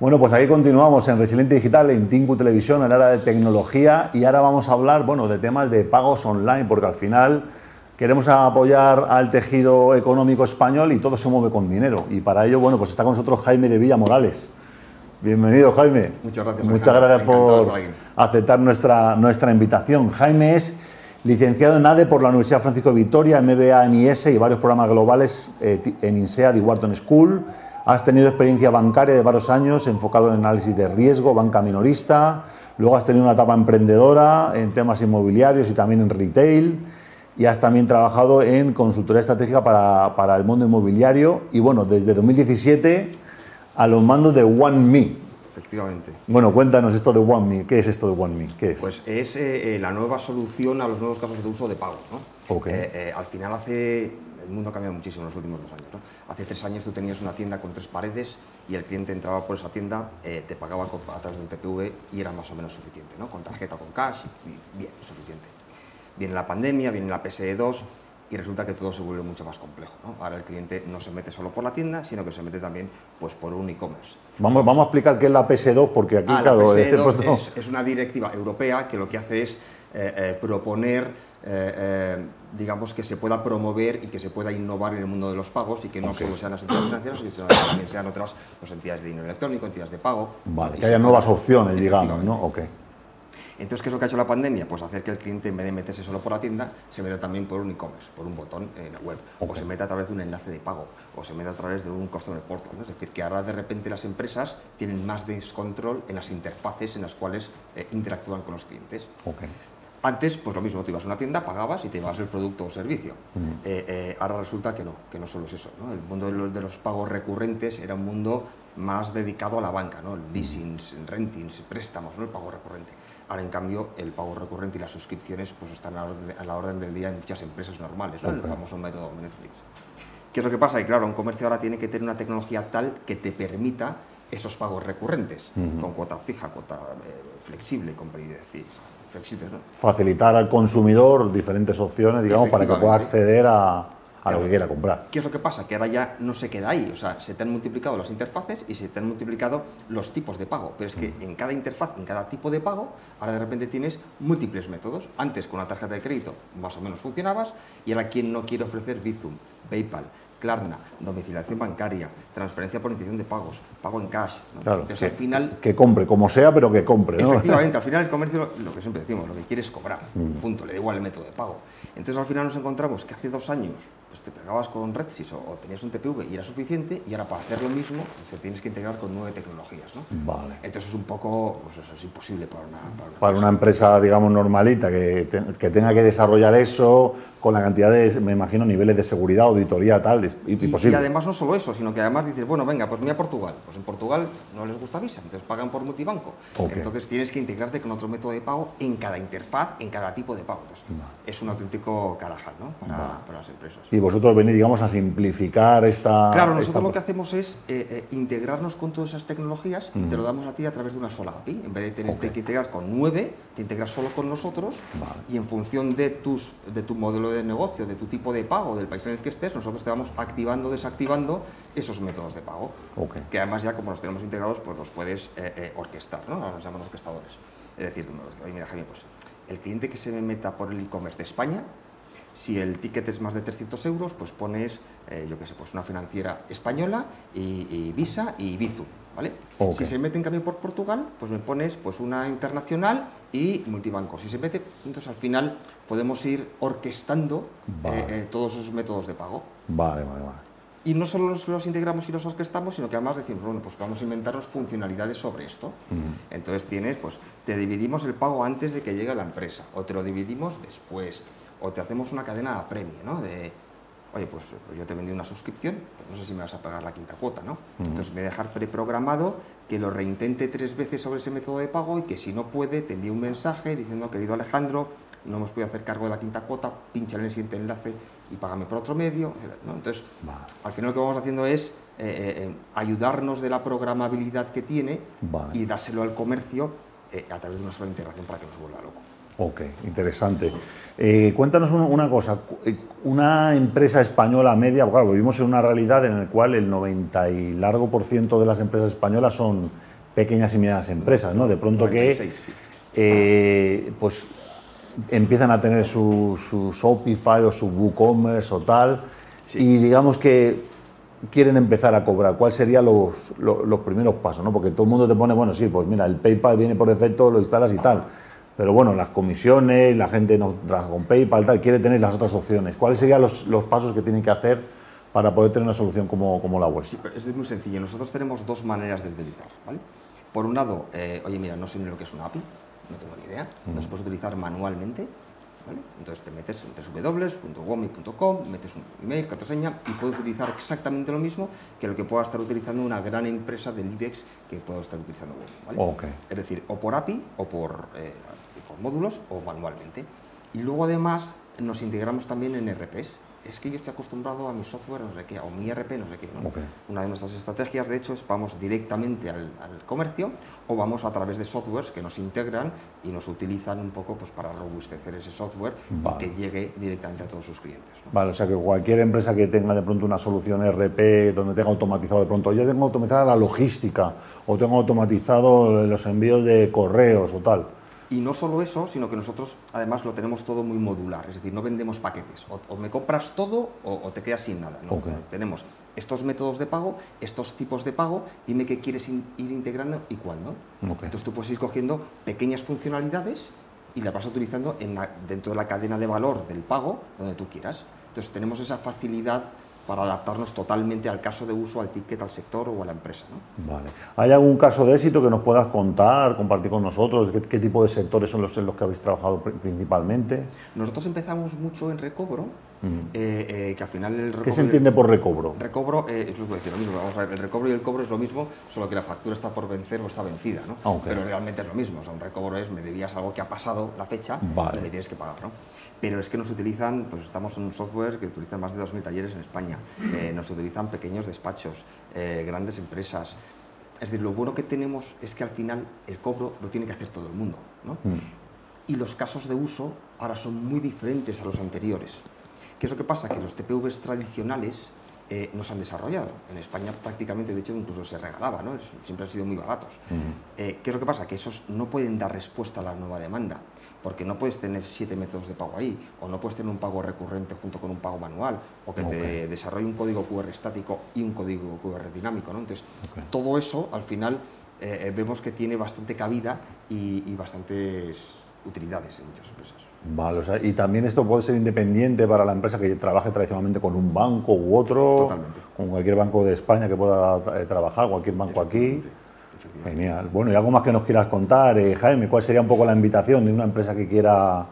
Bueno, pues aquí continuamos en Resiliente Digital, en Tinku Televisión, en la área de tecnología y ahora vamos a hablar, bueno, de temas de pagos online, porque al final queremos apoyar al tejido económico español y todo se mueve con dinero. Y para ello, bueno, pues está con nosotros Jaime de Villa Morales. Bienvenido, Jaime. Muchas gracias. Muchas gracias por aceptar nuestra, nuestra invitación. Jaime es licenciado en ADE por la Universidad Francisco de Vitoria, MBA en IS y varios programas globales eh, en INSEAD y Wharton School. Has tenido experiencia bancaria de varios años enfocado en análisis de riesgo, banca minorista. Luego has tenido una etapa emprendedora en temas inmobiliarios y también en retail. Y has también trabajado en consultoría estratégica para, para el mundo inmobiliario. Y bueno, desde 2017 a los mandos de OneMe. Efectivamente. Bueno, cuéntanos esto de OneMe. ¿Qué es esto de OneMe? ¿Qué es? Pues es eh, eh, la nueva solución a los nuevos casos de uso de pago. ¿no? Eh, al final hace... El mundo ha cambiado muchísimo en los últimos dos años. ¿no? Hace tres años tú tenías una tienda con tres paredes y el cliente entraba por esa tienda, te pagaba a través de un TPV y era más o menos suficiente, ¿no? con tarjeta o con cash, y bien, suficiente. Viene la pandemia, viene la PSE 2 y resulta que todo se vuelve mucho más complejo. Ahora el cliente no se mete solo por la tienda, sino que se mete también pues, por un e-commerce. Vamos, vamos a explicar qué es la PS2, porque aquí, ah, claro, este es, una directiva europea que lo que hace es eh, eh, proponer, eh, digamos, que se pueda promover y que se pueda innovar en el mundo de los pagos y que no solo sean las entidades financieras, sino que también sean otras pues, entidades de dinero electrónico, entidades de pago. Vale, que haya nuevas opciones, digamos, ¿no? Okay. Entonces, ¿qué es lo que ha hecho la pandemia? Pues hacer que el cliente, en vez de meterse solo por la tienda, se meta también por un e-commerce, por un botón en la web, o se meta a través de un enlace de pago, o se meta a través de un customer portal. ¿no? Es decir, que ahora de repente las empresas tienen más descontrol en las interfaces en las cuales eh, interactúan con los clientes. Antes, pues lo mismo, tú ibas a una tienda, pagabas y te llevabas el producto o servicio. Eh, eh, ahora resulta que no, que no solo es eso. El mundo de los, de los, pagos recurrentes era un mundo más dedicado a la banca, ¿no? el leasing, rentings, préstamos, ¿no? el pago recurrente. Ahora, en cambio, el pago recurrente y las suscripciones pues, están a la, orden, del día en muchas empresas normales, el famoso método Netflix. ¿Qué es lo que pasa? Y claro, un comercio ahora tiene que tener una tecnología tal que te permita esos pagos recurrentes, con cuota fija, cuota eh, flexible, con Facilitar al consumidor diferentes opciones, digamos, para que pueda acceder a, a lo que quiera comprar. ¿Qué es lo que pasa? Que ahora ya no se queda ahí, o sea, se te han multiplicado las interfaces y se te han multiplicado los tipos de pago, pero es que en cada interfaz, en cada tipo de pago, ahora de repente tienes múltiples métodos. Antes con una tarjeta de crédito más o menos funcionabas y ahora quien no quiere ofrecer Bizum, PayPal, Klarna, domiciliación bancaria, transferencia por iniciación de pagos, pago en cash. Claro, Entonces, que, al final, que compre, como sea, pero que compre. ¿no? Efectivamente, al final el comercio, lo que siempre decimos, lo que quiere es cobrar, mm. punto, le da igual el método de pago. Entonces al final nos encontramos que hace dos años pues te pegabas con RedSys o, tenías un TPV y era suficiente, y ahora para hacer lo mismo pues, tienes que integrar con nueve tecnologías. ¿no? Vale. Entonces es un poco, pues eso es imposible para una, para una, empresa. digamos, normalita que, que, tenga que desarrollar eso con la cantidad de, me imagino, niveles de seguridad, auditoría, tal, es imposible. Y, además no solo eso, sino que además dices, bueno, venga, pues mira Portugal. Pues en Portugal no les gusta Visa, entonces pagan por multibanco. Entonces tienes que integrarte con otro método de pago en cada interfaz, en cada tipo de pago. Entonces, es un auténtico carajal ¿no? para, para las empresas. Y vosotros venís, digamos, a simplificar esta... Claro, nosotros lo que hacemos es eh, eh, integrarnos con todas esas tecnologías y te lo damos a ti a través de una sola API. En vez de tener que integrar con nueve, te integras solo con nosotros y en función de, tus, de tu modelo de negocio, de tu tipo de pago, del país en el que estés, nosotros te vamos activando, desactivando esos métodos de pago. Que además ya como los tenemos integrados, pues los puedes eh, orquestar, ¿no? Nos llaman orquestadores. Es decir, oye, mira Jaime, pues el cliente que se me meta por el e-commerce de España, si el ticket es más de 300 euros, pues pones, eh, yo qué sé, pues una financiera española y, Visa y Bizum, ¿vale? Si se mete en cambio por Portugal, pues me pones pues una internacional y multibanco. Si se mete, entonces al final podemos ir orquestando eh, eh, todos esos métodos de pago. Vale, vale, vale. Y no solo los, integramos y los orquestamos, sino que además decimos, bueno, pues vamos a inventarnos funcionalidades sobre esto. Entonces tienes, pues, te dividimos el pago antes de que llegue a la empresa, o te lo dividimos después, o te hacemos una cadena a premio, ¿no? De, oye, pues, pues, yo te vendí una suscripción, pues no sé si me vas a pagar la quinta cuota, ¿no? Entonces me voy a dejar preprogramado que lo reintente tres veces sobre ese método de pago y que si no puede, te envíe un mensaje diciendo, querido Alejandro, no hemos podido hacer cargo de la quinta cuota, pincha en el siguiente enlace y págame por otro medio. Entonces, al final lo que vamos haciendo es eh, eh, eh, ayudarnos de la programabilidad que tiene y dárselo al comercio a través de una sola integración para que nos vuelva loco. Ok, interesante. Eh, cuéntanos una, cosa, eh, una empresa española media, claro, vivimos en una realidad en la cual el 90 y largo por ciento de las empresas españolas son pequeñas y medianas empresas, ¿no? De pronto que eh, pues empiezan a tener su, su Shopify o su WooCommerce o tal, y digamos que quieren empezar a cobrar. ¿Cuáles serían los, los, primeros pasos? ¿no? Porque todo el mundo te pone, bueno, sí, pues mira, el PayPal viene por defecto, lo instalas y tal pero bueno, las comisiones, la gente no trabaja con PayPal, tal, quiere tener las otras opciones. ¿Cuáles serían los, los pasos que tienen que hacer para poder tener una solución como, como la web? Sí, es muy sencillo. Nosotros tenemos dos maneras de utilizar. ¿vale? Por un lado, eh, oye, mira, no sé ni lo que es una API, no tengo ni idea. Nos puedes utilizar manualmente. ¿vale? Entonces te metes en www.womi.com, metes un email, contraseña y puedes utilizar exactamente lo mismo que lo que pueda estar utilizando una gran empresa del IBEX que pueda estar utilizando Womi. ¿vale? Es decir, o por API o por eh, módulos o manualmente. Y luego además nos integramos también en RPs. Es que yo estoy acostumbrado a mi software, no sé qué, o mi RP, no sé qué. Una de nuestras estrategias, de hecho, es vamos directamente al, comercio o vamos a través de softwares que nos integran y nos utilizan un poco pues, para robustecer ese software y que llegue directamente a todos sus clientes. Vale, o sea que cualquier empresa que tenga de pronto una solución RP donde tenga automatizado de pronto, ya tengo automatizada la logística o tengo automatizado los envíos de correos o tal y no solo eso, sino que nosotros además lo tenemos todo muy modular, es decir, no vendemos paquetes. O, me compras todo o, te quedas sin nada. Tenemos estos métodos de pago, estos tipos de pago, dime qué quieres ir integrando y cuándo. Entonces tú puedes ir cogiendo pequeñas funcionalidades y las vas utilizando en dentro de la cadena de valor del pago donde tú quieras. Entonces tenemos esa facilidad para adaptarnos totalmente al caso de uso, al ticket, al sector o a la empresa. Vale. ¿Hay algún caso de éxito que nos puedas contar, compartir con nosotros? ¿Qué, tipo de sectores son los en los que habéis trabajado principalmente? Nosotros empezamos mucho en recobro, eh, eh, que al final el ¿Qué se entiende por recobro? Recobro, eh, es lo que decir, lo mismo. Vamos a ver, el recobro y el cobro es lo mismo, solo que la factura está por vencer o está vencida, ¿no? Ah, Pero realmente es lo mismo. O sea, un recobro es me debías algo que ha pasado la fecha y me tienes que pagar, ¿no? pero es que nos utilizan, pues estamos en un software que utilizan más de 2.000 talleres en España, eh, nos utilizan pequeños despachos, grandes empresas. Es decir, lo bueno que tenemos es que al final el cobro lo tiene que hacer todo el mundo. ¿no? Mm. Y los casos de uso ahora son muy diferentes a los anteriores. ¿Qué es lo que pasa? Que los TPVs tradicionales eh, no se han desarrollado. En España prácticamente, de hecho, incluso se regalaba, ¿no? siempre han sido muy baratos. Mm. ¿Qué es lo que pasa? Que esos no pueden dar respuesta a la nueva demanda porque no puedes tener siete métodos de pago ahí, o no puedes tener un pago recurrente junto con un pago manual, o que te desarrolle un código QR estático y un código QR dinámico. ¿no? Entonces, todo eso al final eh, eh, vemos que tiene bastante cabida y, bastantes utilidades en muchas empresas. Vale, o sea, y también esto puede ser independiente para la empresa que trabaje tradicionalmente con un banco u otro, Totalmente. con cualquier banco de España que pueda eh, trabajar, cualquier banco aquí. Genial. Bueno, y algo más que nos quieras contar, eh, Jaime, ¿cuál sería un poco la invitación de una empresa que quiera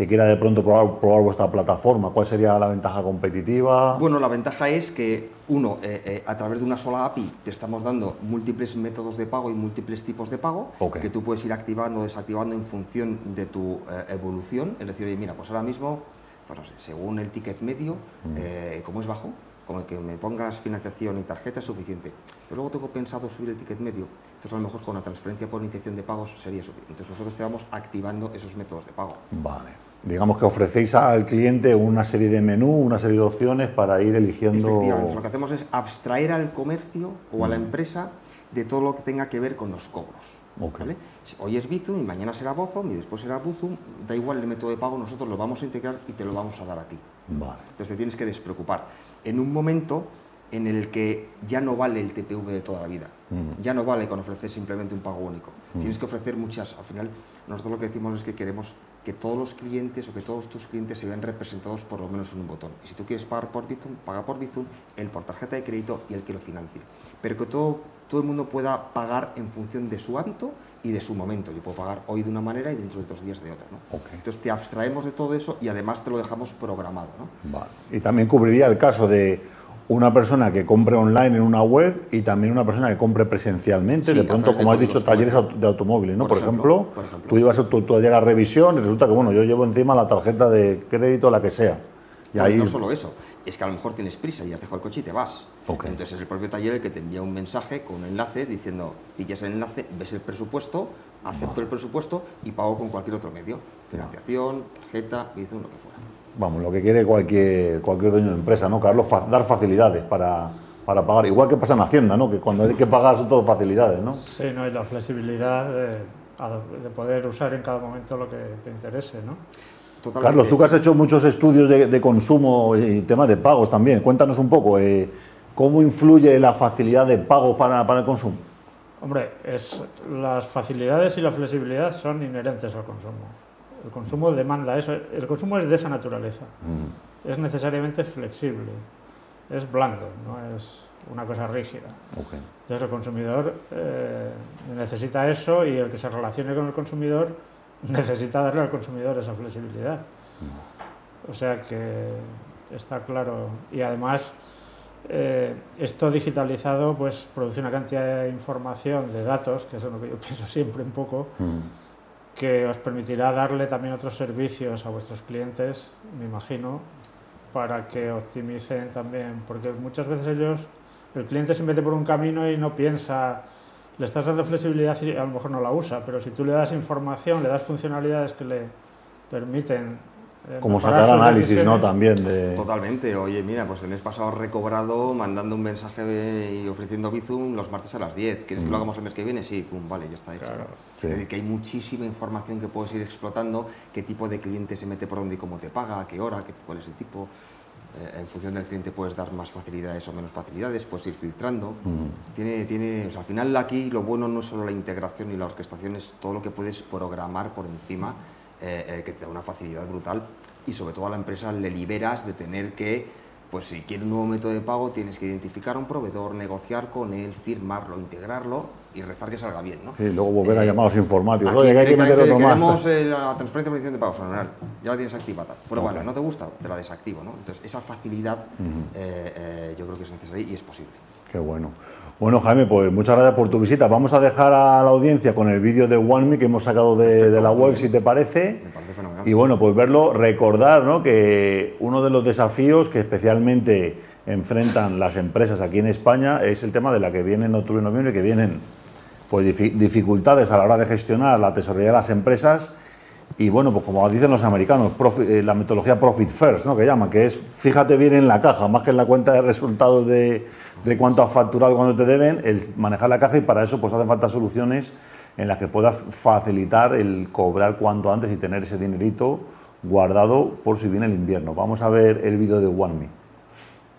que quiera de pronto probar, vuestra plataforma? ¿Cuál sería la ventaja competitiva? Bueno, la ventaja es que, uno, eh, eh, a través de una sola API te estamos dando múltiples métodos de pago y múltiples tipos de pago que tú puedes ir activando o desactivando en función de tu evolución. Es decir, oye, mira, pues ahora mismo, pues no sé, según el ticket medio, mm. como es bajo, como que me pongas financiación y tarjeta es suficiente. Pero luego tengo pensado subir el ticket medio, entonces a lo mejor con la transferencia por iniciación de pagos sería suficiente. Entonces nosotros te vamos activando esos métodos de pago. Vale. Digamos que ofrecéis al cliente una serie de menú, una serie de opciones para ir eligiendo. Efectivamente, lo que hacemos es abstraer al comercio o a la mm. empresa de todo lo que tenga que ver con los cobros. Hoy es Bizum y mañana será Bozum y después será Buzum, da igual el método de pago, nosotros lo vamos a integrar y te lo vamos a dar a ti. Entonces te tienes que despreocupar. En un momento en el que ya no vale el TPV de toda la vida, mm. ya no vale con ofrecer simplemente un pago único. Mm. Tienes que ofrecer muchas, al final nosotros lo que decimos es que queremos que todos los clientes o que todos tus clientes se vean representados por lo menos en un botón. Y si tú quieres pagar por Bizum, paga por Bizum, el por tarjeta de crédito y el que lo financie. Pero que todo, todo el mundo pueda pagar en función de su hábito y de su momento. Yo puedo pagar hoy de una manera y dentro de dos días de otra. ¿no? Entonces te abstraemos de todo eso y además te lo dejamos programado. ¿no? Vale. Y también cubriría el caso de una persona que compre online en una web y también una persona que compre presencialmente, de pronto, como has dicho, talleres de automóviles, ¿no? Por, ejemplo, tú ibas a tu, taller a revisión y resulta que, bueno, yo llevo encima la tarjeta de crédito, la que sea. Y ahí... No solo eso, es que a lo mejor tienes prisa y has dejado el coche y te vas. Entonces es el propio taller el que te envía un mensaje con un enlace diciendo, pillas el enlace, ves el presupuesto, acepto el presupuesto y pago con cualquier otro medio. Financiación, tarjeta, Bizum, lo que fuera. Vamos, lo que quiere cualquier, cualquier dueño de empresa, ¿no, Carlos? dar facilidades para, para pagar. Igual que pasa en Hacienda, ¿no? Que cuando hay que pagar son todo facilidades, ¿no? Sí, ¿no? y la flexibilidad de, de poder usar en cada momento lo que te interese, ¿no? Carlos, tú que has hecho muchos estudios de, consumo y temas de pagos también, cuéntanos un poco, eh, ¿cómo influye la facilidad de pago para, para el consumo? Hombre, es, las facilidades y la flexibilidad son inherentes al consumo. El consumo demanda eso, el consumo es de esa naturaleza, mm. es necesariamente flexible, es blando, no es una cosa rígida. Entonces el consumidor eh, necesita eso y el que se relacione con el consumidor necesita darle al consumidor esa flexibilidad. O sea que está claro. Y además, eh, esto digitalizado pues produce una cantidad de información, de datos, que es lo que yo pienso siempre un poco, que os permitirá darle también otros servicios a vuestros clientes, me imagino, para que optimicen también, porque muchas veces ellos, el cliente se mete por un camino y no piensa le estás dando flexibilidad y a lo mejor no la usa, pero si tú le das información, le das funcionalidades que le permiten... Eh, Como sacar análisis, ¿no? También de... Totalmente. Oye, mira, pues el mes pasado recobrado mandando un mensaje y ofreciendo Bizum los martes a las 10. ¿Quieres que lo mm. hagamos el mes que viene? Sí, pum, vale, ya está hecho. Es decir, que hay muchísima información que puedes ir explotando, qué tipo de cliente se mete por dónde y cómo te paga, qué hora, qué, cuál es el tipo. Eh, en función del cliente puedes dar más facilidades o menos facilidades, puedes ir filtrando. Mm. Tiene, tiene, al final aquí lo bueno no es solo la integración y la orquestación, es todo lo que puedes programar por encima, eh, eh, que te da una facilidad brutal y sobre todo a la empresa le liberas de tener que pues si quiere un nuevo método de pago tienes que identificar a un proveedor, negociar con él, firmarlo, integrarlo y rezar que salga bien, ¿no? Y luego volver a eh, a los informáticos. Oye, que hay que meter otro más. Tenemos eh, la transferencia de de pago fenomenal. Ya la tienes activada. Pero bueno, no te gusta, te la desactivo, ¿no? Entonces, esa facilidad eh, yo creo que es necesaria y es posible. Qué bueno. Bueno, Jaime, pues muchas gracias por tu visita. Vamos a dejar a la audiencia con el vídeo de OneMe que hemos sacado de, de la web, si te parece. Me parece fenomenal. Y bueno, pues verlo, recordar ¿no? que uno de los desafíos que especialmente enfrentan las empresas aquí en España es el tema de la que viene en octubre y noviembre, que vienen pues, dificultades a la hora de gestionar la tesorería de las empresas. Y bueno, pues como dicen los americanos, eh, la metodología Profit First, ¿no? que llaman, que es fíjate bien en la caja, más que en la cuenta de resultados de, de cuánto has facturado, cuánto te deben, el manejar la caja y para eso pues hacen falta soluciones en las que puedas facilitar el cobrar cuanto antes y tener ese dinerito guardado por si viene el invierno. Vamos a ver el vídeo de OneMe.